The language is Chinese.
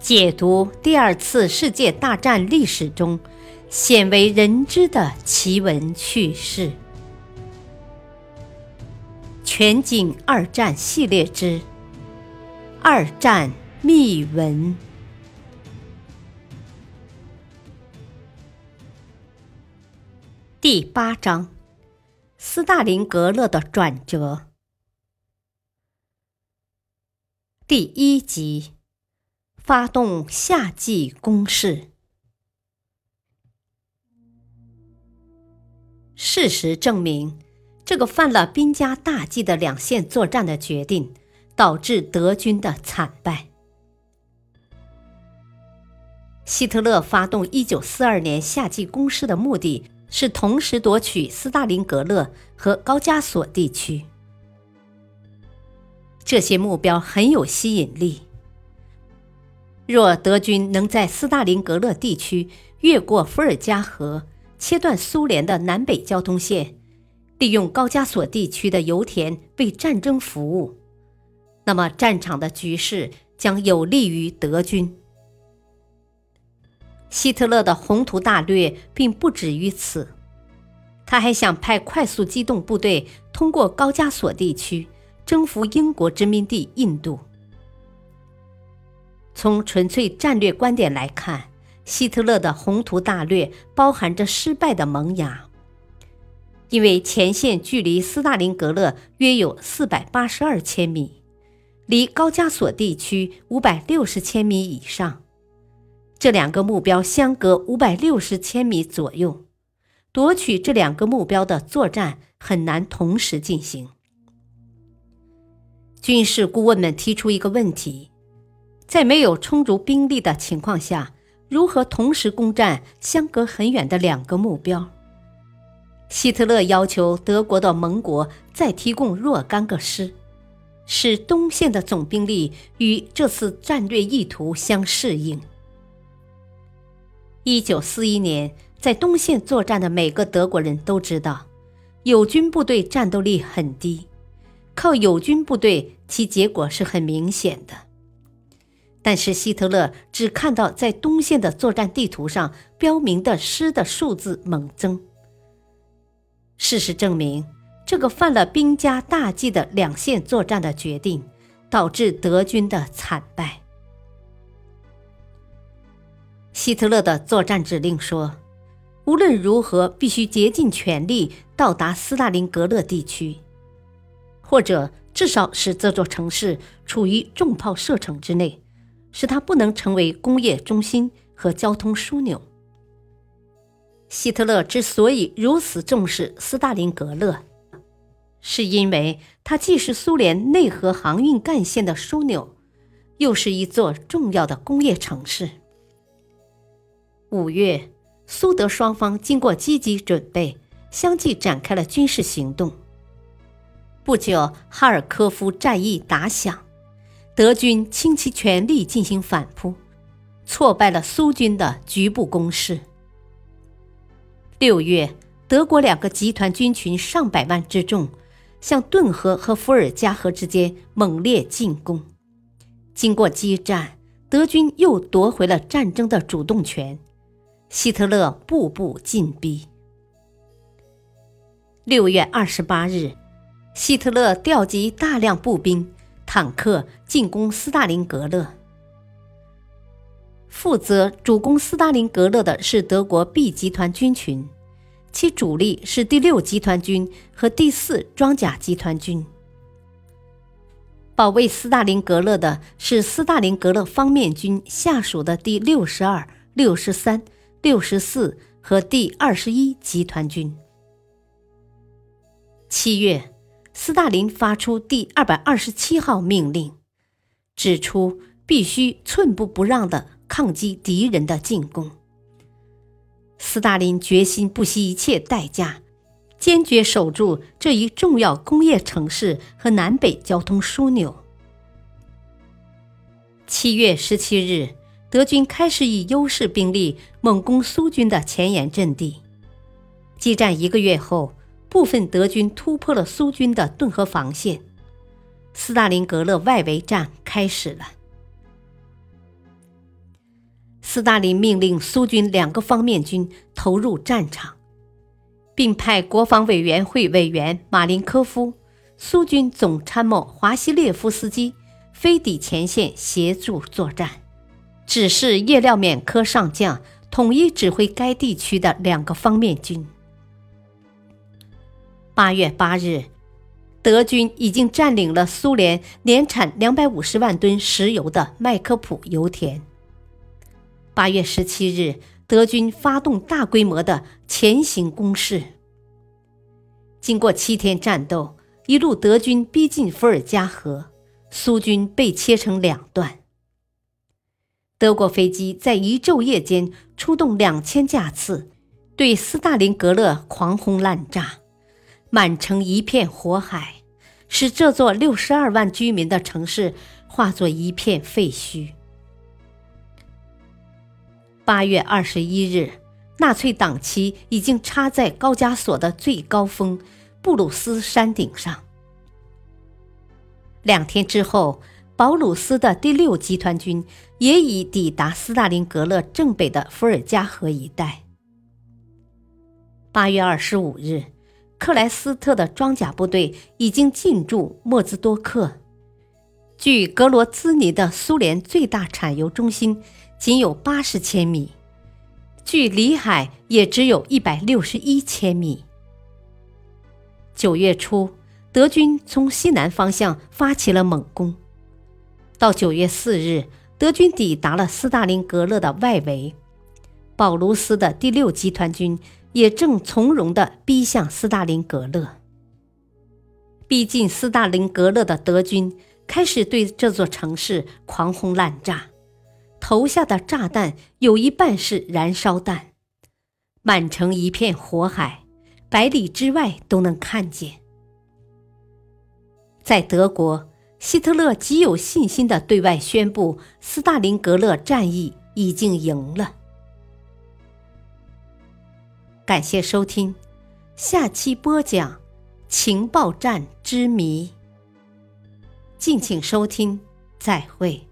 解读第二次世界大战历史中鲜为人知的奇闻趣事，《全景二战系列之《二战秘闻》第八章：斯大林格勒的转折，第一集。发动夏季攻势。事实证明，这个犯了兵家大忌的两线作战的决定，导致德军的惨败。希特勒发动一九四二年夏季攻势的目的是同时夺取斯大林格勒和高加索地区，这些目标很有吸引力。若德军能在斯大林格勒地区越过伏尔加河，切断苏联的南北交通线，利用高加索地区的油田为战争服务，那么战场的局势将有利于德军。希特勒的宏图大略并不止于此，他还想派快速机动部队通过高加索地区征服英国殖民地印度。从纯粹战略观点来看，希特勒的宏图大略包含着失败的萌芽。因为前线距离斯大林格勒约有四百八十二千米，离高加索地区五百六十千米以上，这两个目标相隔五百六十千米左右，夺取这两个目标的作战很难同时进行。军事顾问们提出一个问题。在没有充足兵力的情况下，如何同时攻占相隔很远的两个目标？希特勒要求德国的盟国再提供若干个师，使东线的总兵力与这次战略意图相适应。一九四一年，在东线作战的每个德国人都知道，友军部队战斗力很低，靠友军部队，其结果是很明显的。但是希特勒只看到在东线的作战地图上标明的师的数字猛增。事实证明，这个犯了兵家大忌的两线作战的决定，导致德军的惨败。希特勒的作战指令说：“无论如何，必须竭尽全力到达斯大林格勒地区，或者至少使这座城市处于重炮射程之内。”使它不能成为工业中心和交通枢纽。希特勒之所以如此重视斯大林格勒，是因为它既是苏联内河航运干线的枢纽，又是一座重要的工业城市。五月，苏德双方经过积极准备，相继展开了军事行动。不久，哈尔科夫战役打响。德军倾其全力进行反扑，挫败了苏军的局部攻势。六月，德国两个集团军群上百万之众，向顿河和伏尔加河之间猛烈进攻。经过激战，德军又夺回了战争的主动权。希特勒步步进逼。六月二十八日，希特勒调集大量步兵。坦克进攻斯大林格勒。负责主攻斯大林格勒的是德国 B 集团军群，其主力是第六集团军和第四装甲集团军。保卫斯大林格勒的是斯大林格勒方面军下属的第六十二、六十三、六十四和第二十一集团军。七月。斯大林发出第二百二十七号命令，指出必须寸步不让地抗击敌人的进攻。斯大林决心不惜一切代价，坚决守住这一重要工业城市和南北交通枢纽。七月十七日，德军开始以优势兵力猛攻苏军的前沿阵地。激战一个月后。部分德军突破了苏军的顿河防线，斯大林格勒外围战开始了。斯大林命令苏军两个方面军投入战场，并派国防委员会委员马林科夫、苏军总参谋华西列夫斯基飞抵前线协助作战，指示叶廖缅科上将统一指挥该地区的两个方面军。八月八日。德军已经占领了苏联年产两百五十万吨石油的麦科普油田。八月十七日，德军发动大规模的前行攻势。经过七天战斗，一路德军逼近伏尔加河，苏军被切成两段。德国飞机在一昼夜间出动两千架次，对斯大林格勒狂轰滥炸。满城一片火海，使这座六十二万居民的城市化作一片废墟。八月二十一日，纳粹党旗已经插在高加索的最高峰布鲁斯山顶上。两天之后，保鲁斯的第六集团军也已抵达斯大林格勒正北的伏尔加河一带。八月二十五日。克莱斯特的装甲部队已经进驻莫兹多克，距格罗兹尼的苏联最大产油中心仅有八十千米，距里海也只有一百六十一千米。九月初，德军从西南方向发起了猛攻，到九月四日，德军抵达了斯大林格勒的外围，保卢斯的第六集团军。也正从容地逼向斯大林格勒。逼近斯大林格勒的德军开始对这座城市狂轰滥炸，投下的炸弹有一半是燃烧弹，满城一片火海，百里之外都能看见。在德国，希特勒极有信心地对外宣布，斯大林格勒战役已经赢了。感谢收听，下期播讲情报站之谜。敬请收听，再会。